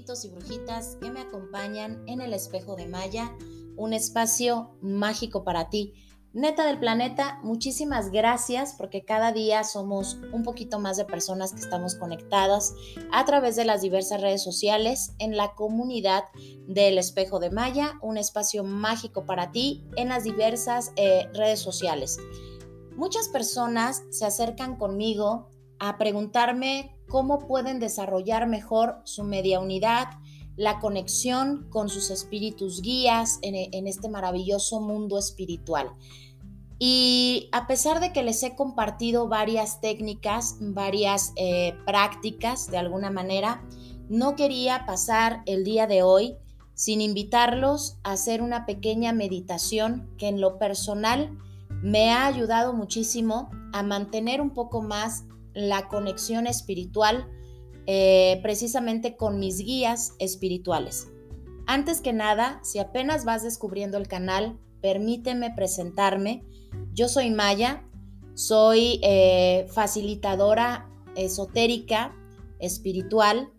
y brujitas que me acompañan en el espejo de Maya, un espacio mágico para ti. Neta del planeta, muchísimas gracias porque cada día somos un poquito más de personas que estamos conectadas a través de las diversas redes sociales en la comunidad del espejo de Maya, un espacio mágico para ti en las diversas eh, redes sociales. Muchas personas se acercan conmigo a preguntarme cómo pueden desarrollar mejor su media unidad, la conexión con sus espíritus guías en, este maravilloso mundo espiritual. Y a pesar de que les he compartido varias técnicas, varias eh, prácticas de alguna manera, no quería pasar el día de hoy sin invitarlos a hacer una pequeña meditación que en lo personal me ha ayudado muchísimo a mantener un poco más la conexión espiritual eh, precisamente con mis guías espirituales. Antes que nada, si apenas vas descubriendo el canal, permíteme presentarme. Yo soy Maya, soy eh, facilitadora esotérica, espiritual.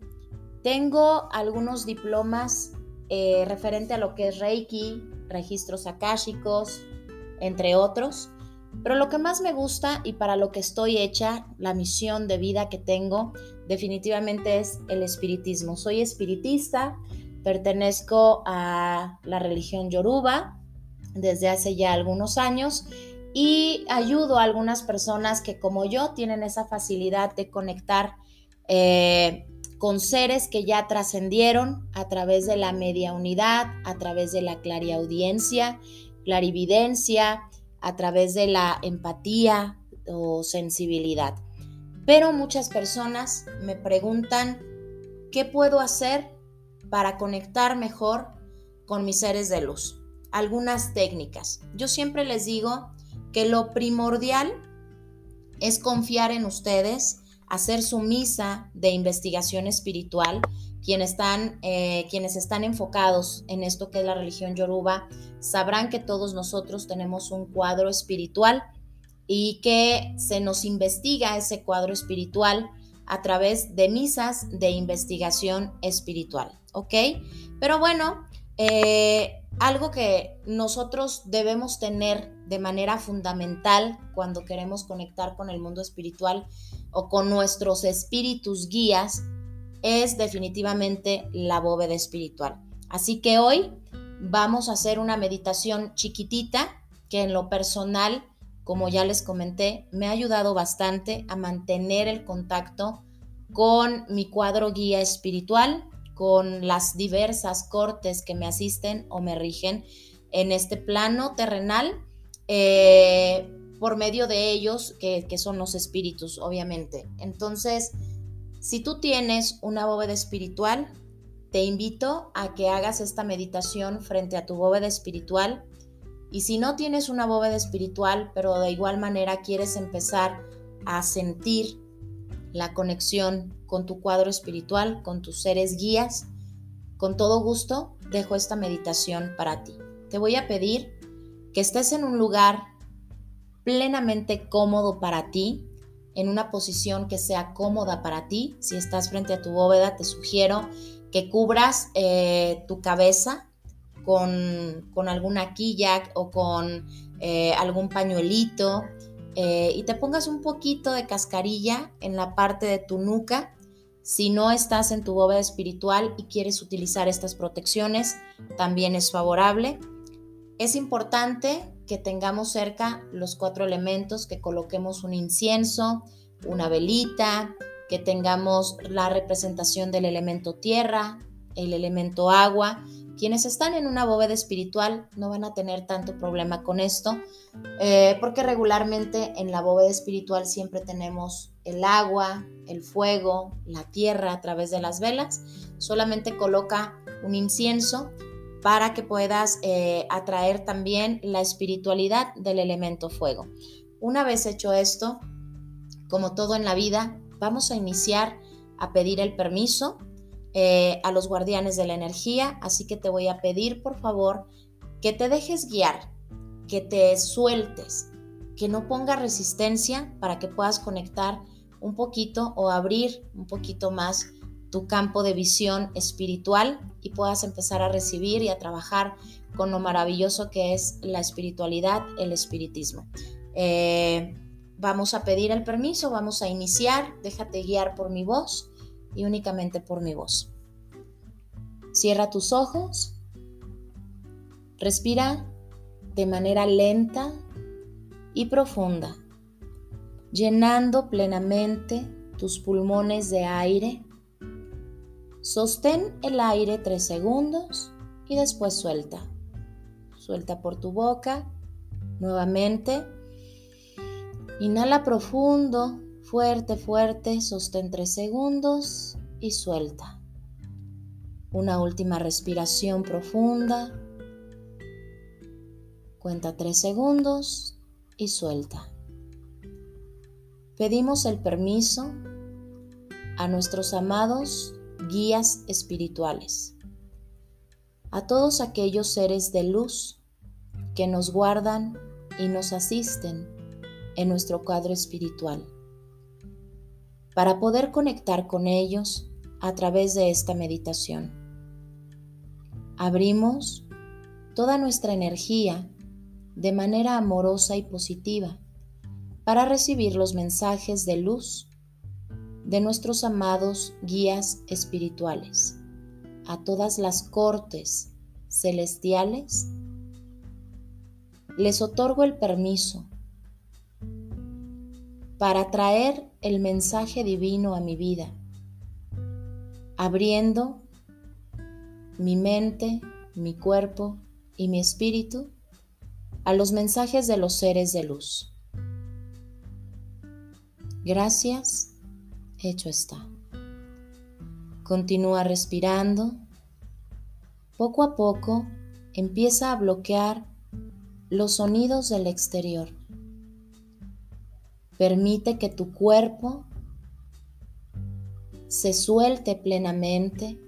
Tengo algunos diplomas eh, referente a lo que es Reiki, registros akáshicos, entre otros. Pero lo que más me gusta y para lo que estoy hecha, la misión de vida que tengo, definitivamente es el espiritismo. Soy espiritista, pertenezco a la religión yoruba desde hace ya algunos años y ayudo a algunas personas que como yo tienen esa facilidad de conectar eh, con seres que ya trascendieron a través de la media unidad, a través de la clariaudiencia, clarividencia, a través de la empatía o sensibilidad. Pero muchas personas me preguntan, ¿qué puedo hacer para conectar mejor con mis seres de luz? Algunas técnicas. Yo siempre les digo que lo primordial es confiar en ustedes, hacer su misa de investigación espiritual, quienes están, eh, quienes están enfocados en esto que es la religión yoruba sabrán que todos nosotros tenemos un cuadro espiritual y que se nos investiga ese cuadro espiritual a través de misas de investigación espiritual, ¿ok? Pero bueno, eh, algo que nosotros debemos tener de manera fundamental cuando queremos conectar con el mundo espiritual o con nuestros espíritus guías es definitivamente la bóveda espiritual. Así que hoy vamos a hacer una meditación chiquitita que en lo personal, como ya les comenté, me ha ayudado bastante a mantener el contacto con mi cuadro guía espiritual, con las diversas cortes que me asisten o me rigen en este plano terrenal, eh, por medio de ellos, que, que son los espíritus, obviamente. Entonces, si tú tienes una bóveda espiritual, te invito a que hagas esta meditación frente a tu bóveda espiritual. Y si no tienes una bóveda espiritual, pero de igual manera quieres empezar a sentir la conexión con tu cuadro espiritual, con tus seres guías, con todo gusto dejo esta meditación para ti. Te voy a pedir que estés en un lugar plenamente cómodo para ti, en una posición que sea cómoda para ti. Si estás frente a tu bóveda, te sugiero que cubras eh, tu cabeza con, alguna quilla o con eh, algún pañuelito eh, y te pongas un poquito de cascarilla en la parte de tu nuca. Si no estás en tu bóveda espiritual y quieres utilizar estas protecciones, también es favorable. Es importante que tengamos cerca los cuatro elementos, que coloquemos un incienso, una velita, que tengamos la representación del elemento tierra, el elemento agua. Quienes están en una bóveda espiritual no van a tener tanto problema con esto, eh, porque regularmente en la bóveda espiritual siempre tenemos el agua, el fuego, la tierra a través de las velas. Solamente coloca un incienso para que puedas eh, atraer también la espiritualidad del elemento fuego. Una vez hecho esto, como todo en la vida, vamos a iniciar a pedir el permiso eh, a los guardianes de la energía, así que te voy a pedir por favor que te dejes guiar, que te sueltes, que no pongas resistencia para que puedas conectar un poquito o abrir un poquito más tu campo de visión espiritual y puedas empezar a recibir y a trabajar con lo maravilloso que es la espiritualidad, el espiritismo. Eh, vamos a pedir el permiso, vamos a iniciar, déjate guiar por mi voz y únicamente por mi voz. Cierra tus ojos, respira de manera lenta y profunda, llenando plenamente tus pulmones de aire Sostén el aire tres segundos y después suelta. Suelta por tu boca. Nuevamente. Inhala profundo, fuerte, fuerte. Sostén tres segundos y suelta. Una última respiración profunda. Cuenta tres segundos y suelta. Pedimos el permiso a nuestros amados guías espirituales, a todos aquellos seres de luz que nos guardan y nos asisten en nuestro cuadro espiritual, para poder conectar con ellos a través de esta meditación. Abrimos toda nuestra energía de manera amorosa y positiva para recibir los mensajes de luz de nuestros amados guías espirituales, a todas las cortes celestiales, les otorgo el permiso para traer el mensaje divino a mi vida, abriendo mi mente, mi cuerpo y mi espíritu a los mensajes de los seres de luz. Gracias hecho está. Continúa respirando. Poco a poco empieza a bloquear los sonidos del exterior. Permite que tu cuerpo se suelte plenamente.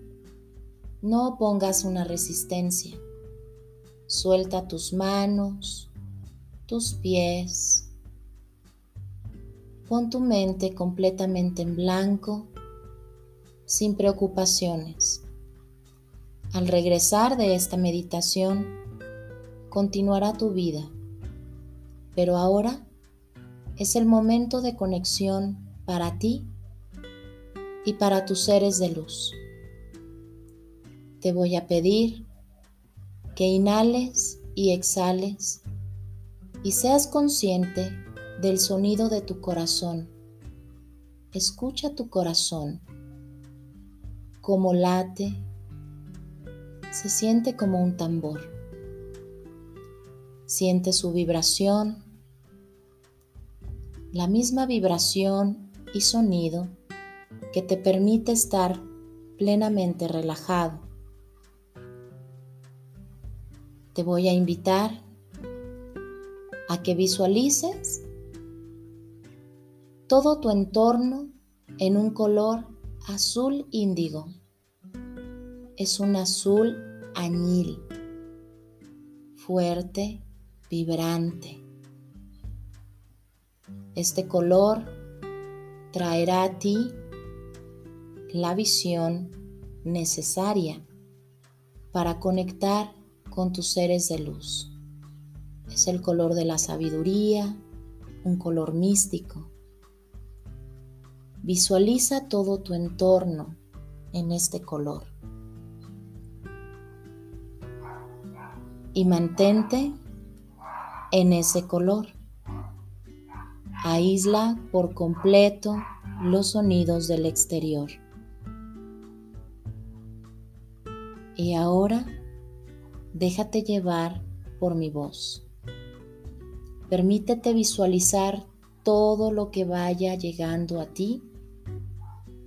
No pongas una resistencia. Suelta tus manos, tus pies, Pon tu mente completamente en blanco, sin preocupaciones. Al regresar de esta meditación, continuará tu vida, pero ahora es el momento de conexión para ti y para tus seres de luz. Te voy a pedir que inhales y exhales y seas consciente del sonido de tu corazón. Escucha tu corazón, como late, se siente como un tambor. Siente su vibración, la misma vibración y sonido que te permite estar plenamente relajado. Te voy a invitar a que visualices todo tu entorno en un color azul índigo. Es un azul añil, fuerte, vibrante. Este color traerá a ti la visión necesaria para conectar con tus seres de luz. Es el color de la sabiduría, un color místico Visualiza todo tu entorno en este color. Y mantente en ese color. Aísla por completo los sonidos del exterior. Y ahora déjate llevar por mi voz. Permítete visualizar todo lo que vaya llegando a ti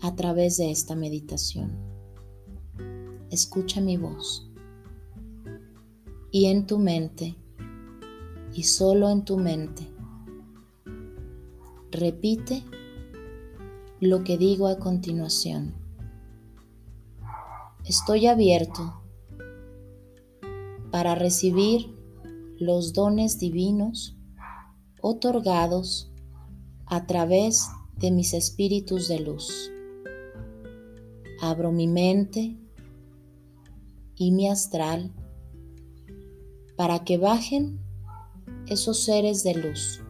a través de esta meditación. Escucha mi voz y en tu mente y solo en tu mente repite lo que digo a continuación. Estoy abierto para recibir los dones divinos otorgados a través de mis espíritus de luz. Abro mi mente y mi astral para que bajen esos seres de luz,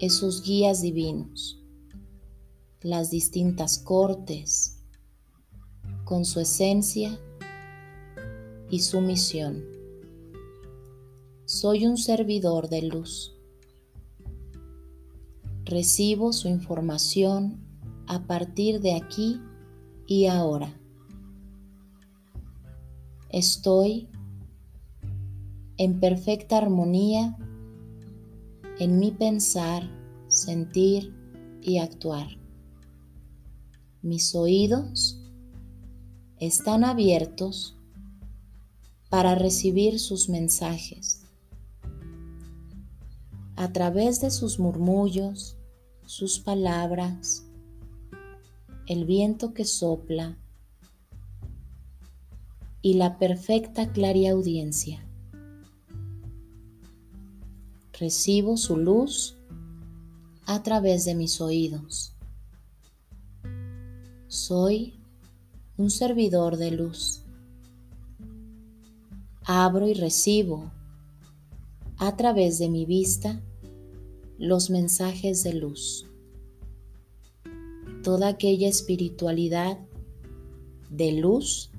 esos guías divinos, las distintas cortes, con su esencia y su misión. Soy un servidor de luz. Recibo su información a partir de aquí y ahora. Estoy en perfecta armonía en mi pensar, sentir y actuar. Mis oídos están abiertos para recibir sus mensajes. A través de sus murmullos, sus palabras, el viento que sopla y la perfecta clariaudiencia. Recibo su luz a través de mis oídos. Soy un servidor de luz. Abro y recibo a través de mi vista los mensajes de luz. Toda aquella espiritualidad de luz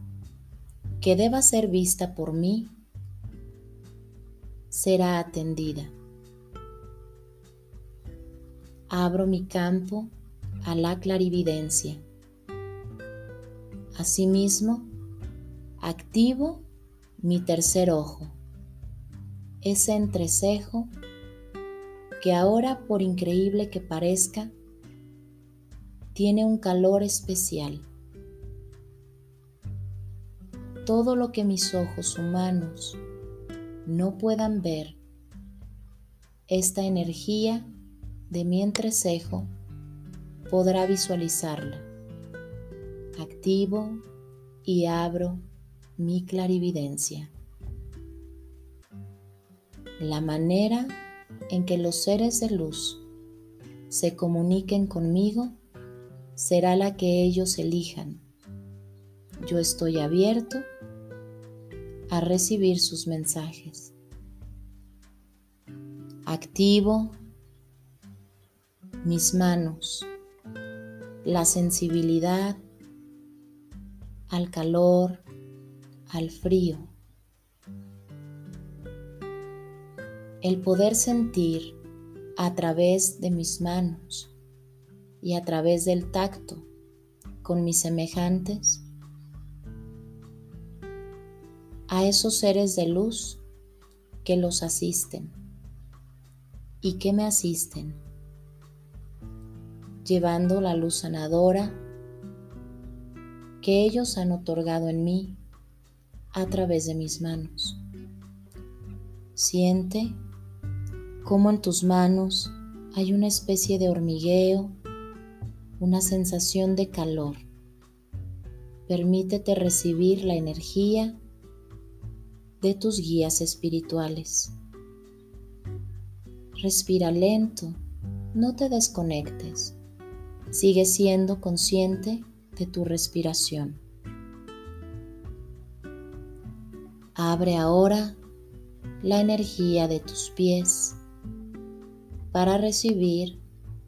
que deba ser vista por mí será atendida. Abro mi campo a la clarividencia. Asimismo, activo mi tercer ojo, ese entrecejo que ahora, por increíble que parezca, tiene un calor especial todo lo que mis ojos humanos no puedan ver, esta energía de mi entrecejo podrá visualizarla. Activo y abro mi clarividencia. La manera en que los seres de luz se comuniquen conmigo será la que ellos elijan. Yo estoy abierto a recibir sus mensajes. Activo mis manos, la sensibilidad al calor, al frío. El poder sentir a través de mis manos y a través del tacto con mis semejantes a esos seres de luz que los asisten y que me asisten, llevando la luz sanadora que ellos han otorgado en mí a través de mis manos. Siente cómo en tus manos hay una especie de hormigueo, una sensación de calor. Permítete recibir la energía de tus guías espirituales. Respira lento, no te desconectes. Sigue siendo consciente de tu respiración. Abre ahora la energía de tus pies para recibir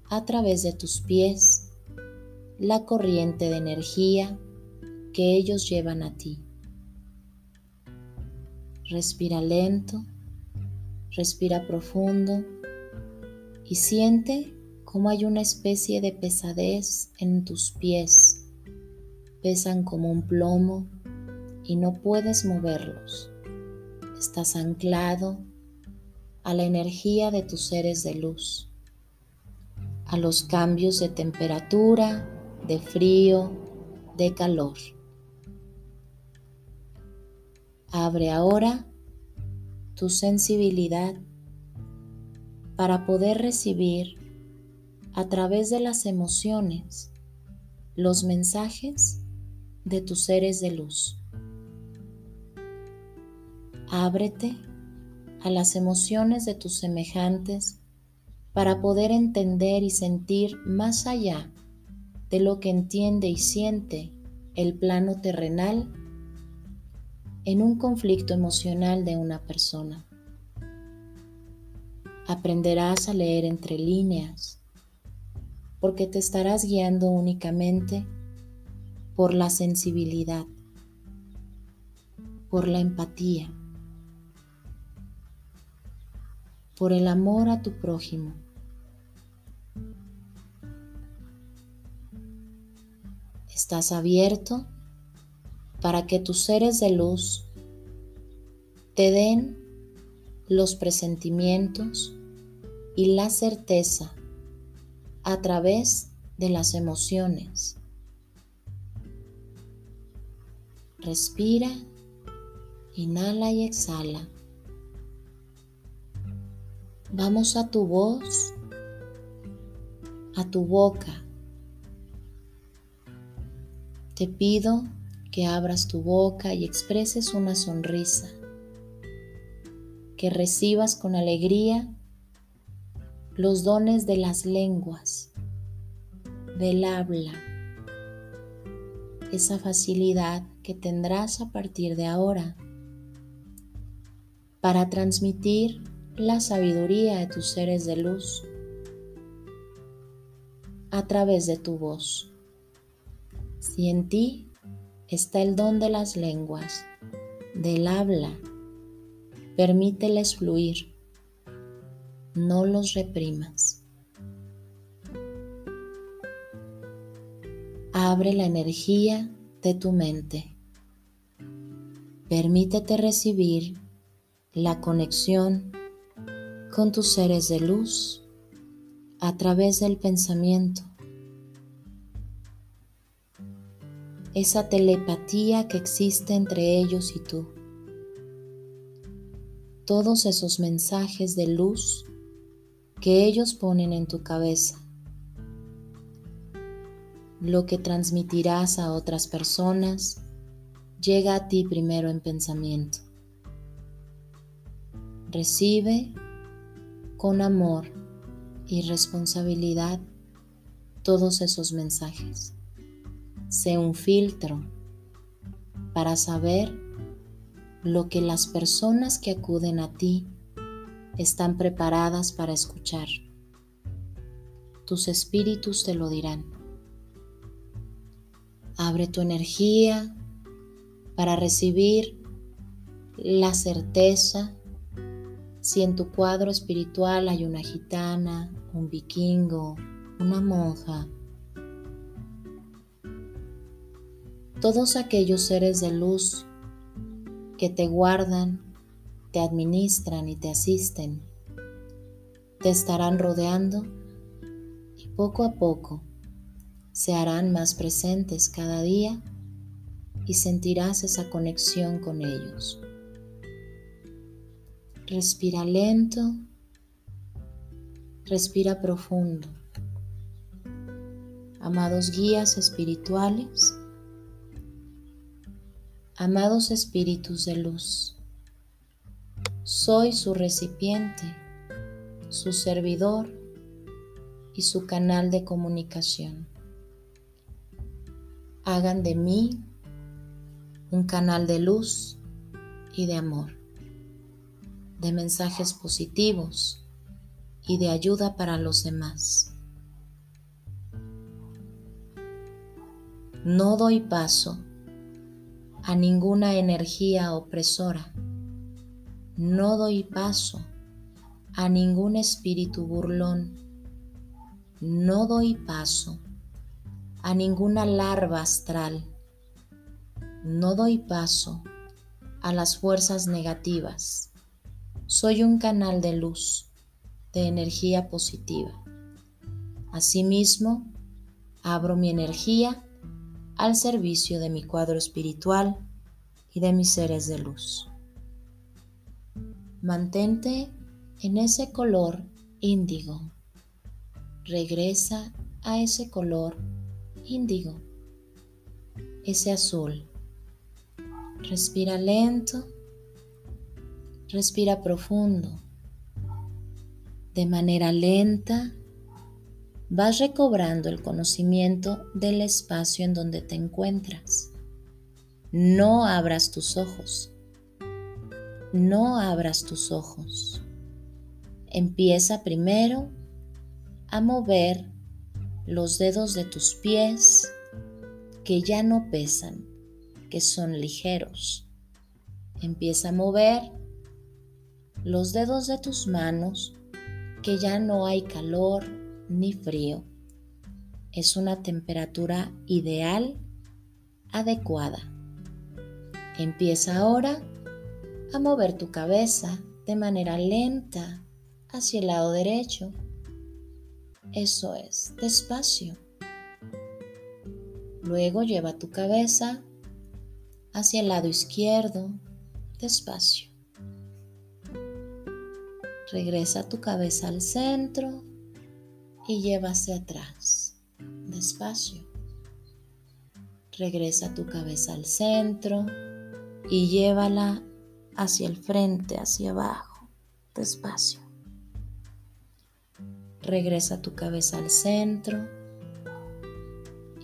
a través de tus pies la corriente de energía que ellos llevan a ti. Respira lento, respira profundo y siente cómo hay una especie de pesadez en tus pies. Pesan como un plomo y no puedes moverlos. Estás anclado a la energía de tus seres de luz, a los cambios de temperatura, de frío, de calor. Abre ahora tu sensibilidad para poder recibir a través de las emociones los mensajes de tus seres de luz. Ábrete a las emociones de tus semejantes para poder entender y sentir más allá de lo que entiende y siente el plano terrenal en un conflicto emocional de una persona. Aprenderás a leer entre líneas porque te estarás guiando únicamente por la sensibilidad, por la empatía, por el amor a tu prójimo. Estás abierto para que tus seres de luz te den los presentimientos y la certeza a través de las emociones. Respira, inhala y exhala. Vamos a tu voz, a tu boca. Te pido que abras tu boca y expreses una sonrisa, que recibas con alegría los dones de las lenguas, del habla, esa facilidad que tendrás a partir de ahora para transmitir la sabiduría de tus seres de luz a través de tu voz. Si en ti está el don de las lenguas, del habla, permíteles fluir no los reprimas. Abre la energía de tu mente. Permítete recibir la conexión con tus seres de luz a través del pensamiento. Esa telepatía que existe entre ellos y tú. Todos esos mensajes de luz que ellos ponen en tu cabeza, lo que transmitirás a otras personas llega a ti primero en pensamiento. Recibe con amor y responsabilidad todos esos mensajes. Sé un filtro para saber lo que las personas que acuden a ti están preparadas para escuchar. Tus espíritus te lo dirán. Abre tu energía para recibir la certeza si en tu cuadro espiritual hay una gitana, un vikingo, una monja, todos aquellos seres de luz que te guardan te administran y te asisten, te estarán rodeando y poco a poco se harán más presentes cada día y sentirás esa conexión con ellos. Respira lento, respira profundo. Amados guías espirituales, amados espíritus de luz, soy su recipiente, su servidor y su canal de comunicación. Hagan de mí un canal de luz y de amor, de mensajes positivos y de ayuda para los demás. No doy paso a ninguna energía opresora no doy paso a ningún espíritu burlón. No doy paso a ninguna larva astral. No doy paso a las fuerzas negativas. Soy un canal de luz, de energía positiva. Asimismo, abro mi energía al servicio de mi cuadro espiritual y de mis seres de luz. Mantente en ese color índigo. Regresa a ese color índigo, ese azul. Respira lento, respira profundo. De manera lenta, vas recobrando el conocimiento del espacio en donde te encuentras. No abras tus ojos. No abras tus ojos. Empieza primero a mover los dedos de tus pies que ya no pesan, que son ligeros. Empieza a mover los dedos de tus manos que ya no hay calor ni frío. Es una temperatura ideal, adecuada. Empieza ahora a mover tu cabeza de manera lenta hacia el lado derecho. Eso es, despacio. Luego lleva tu cabeza hacia el lado izquierdo, despacio. Regresa tu cabeza al centro y lleva hacia atrás, despacio. Regresa tu cabeza al centro y llévala hacia el frente, hacia abajo, despacio. Regresa tu cabeza al centro.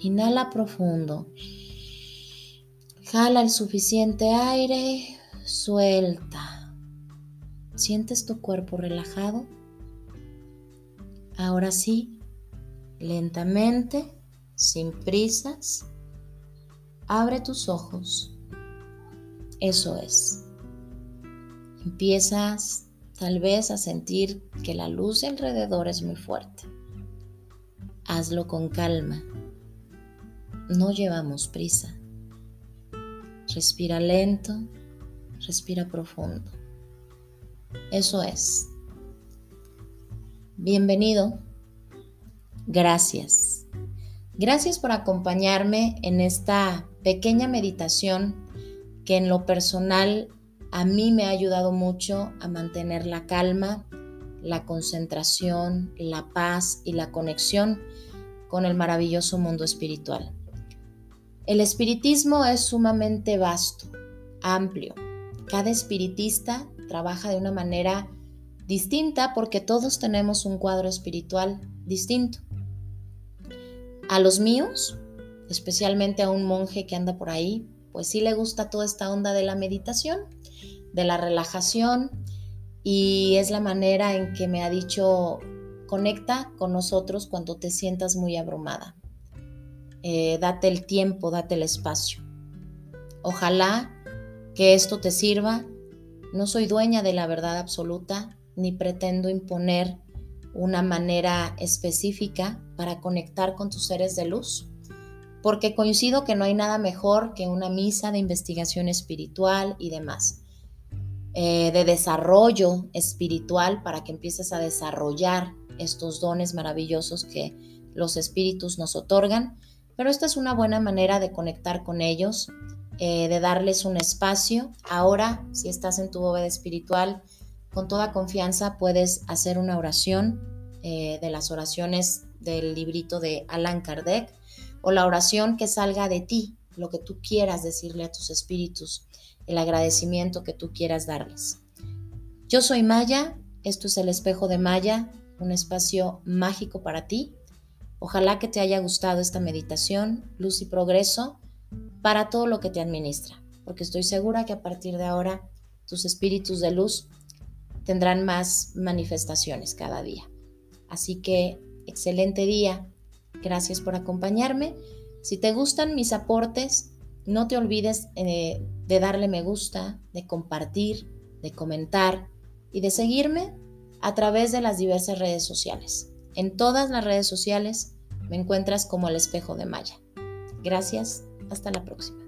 Inhala profundo. Jala el suficiente aire, suelta. ¿Sientes tu cuerpo relajado? Ahora sí, lentamente, sin prisas, abre tus ojos. Eso es. Empiezas tal vez a sentir que la luz de alrededor es muy fuerte. Hazlo con calma. No llevamos prisa. Respira lento, respira profundo. Eso es. Bienvenido. Gracias. Gracias por acompañarme en esta pequeña meditación que en lo personal a mí me ha ayudado mucho a mantener la calma, la concentración, la paz y la conexión con el maravilloso mundo espiritual. El espiritismo es sumamente vasto, amplio. Cada espiritista trabaja de una manera distinta porque todos tenemos un cuadro espiritual distinto. A los míos, especialmente a un monje que anda por ahí, pues sí le gusta toda esta onda de la meditación, de la relajación y es la manera en que me ha dicho conecta con nosotros cuando te sientas muy abrumada. Eh, date el tiempo, date el espacio. Ojalá que esto te sirva. No soy dueña de la verdad absoluta, ni pretendo imponer una manera específica para conectar con tus seres de luz, porque coincido que no hay nada mejor que una misa de investigación espiritual y demás, eh, de desarrollo espiritual para que empieces a desarrollar estos dones maravillosos que los espíritus nos otorgan, pero esta es una buena manera de conectar con ellos, eh, de darles un espacio. Ahora, si estás en tu bóveda espiritual, con toda confianza puedes hacer una oración eh, de las oraciones del librito de Alan Kardec o la oración que salga de ti, lo que tú quieras decirle a tus espíritus, el agradecimiento que tú quieras darles. Yo soy Maya, esto es el espejo de Maya, un espacio mágico para ti. Ojalá que te haya gustado esta meditación, luz y progreso para todo lo que te administra, porque estoy segura que a partir de ahora tus espíritus de luz tendrán más manifestaciones cada día. Así que excelente día. Gracias por acompañarme. Si te gustan mis aportes, no te olvides eh, de darle me gusta, de compartir, de comentar y de seguirme a través de las diversas redes sociales. En todas las redes sociales me encuentras como el espejo de Maya. Gracias, hasta la próxima.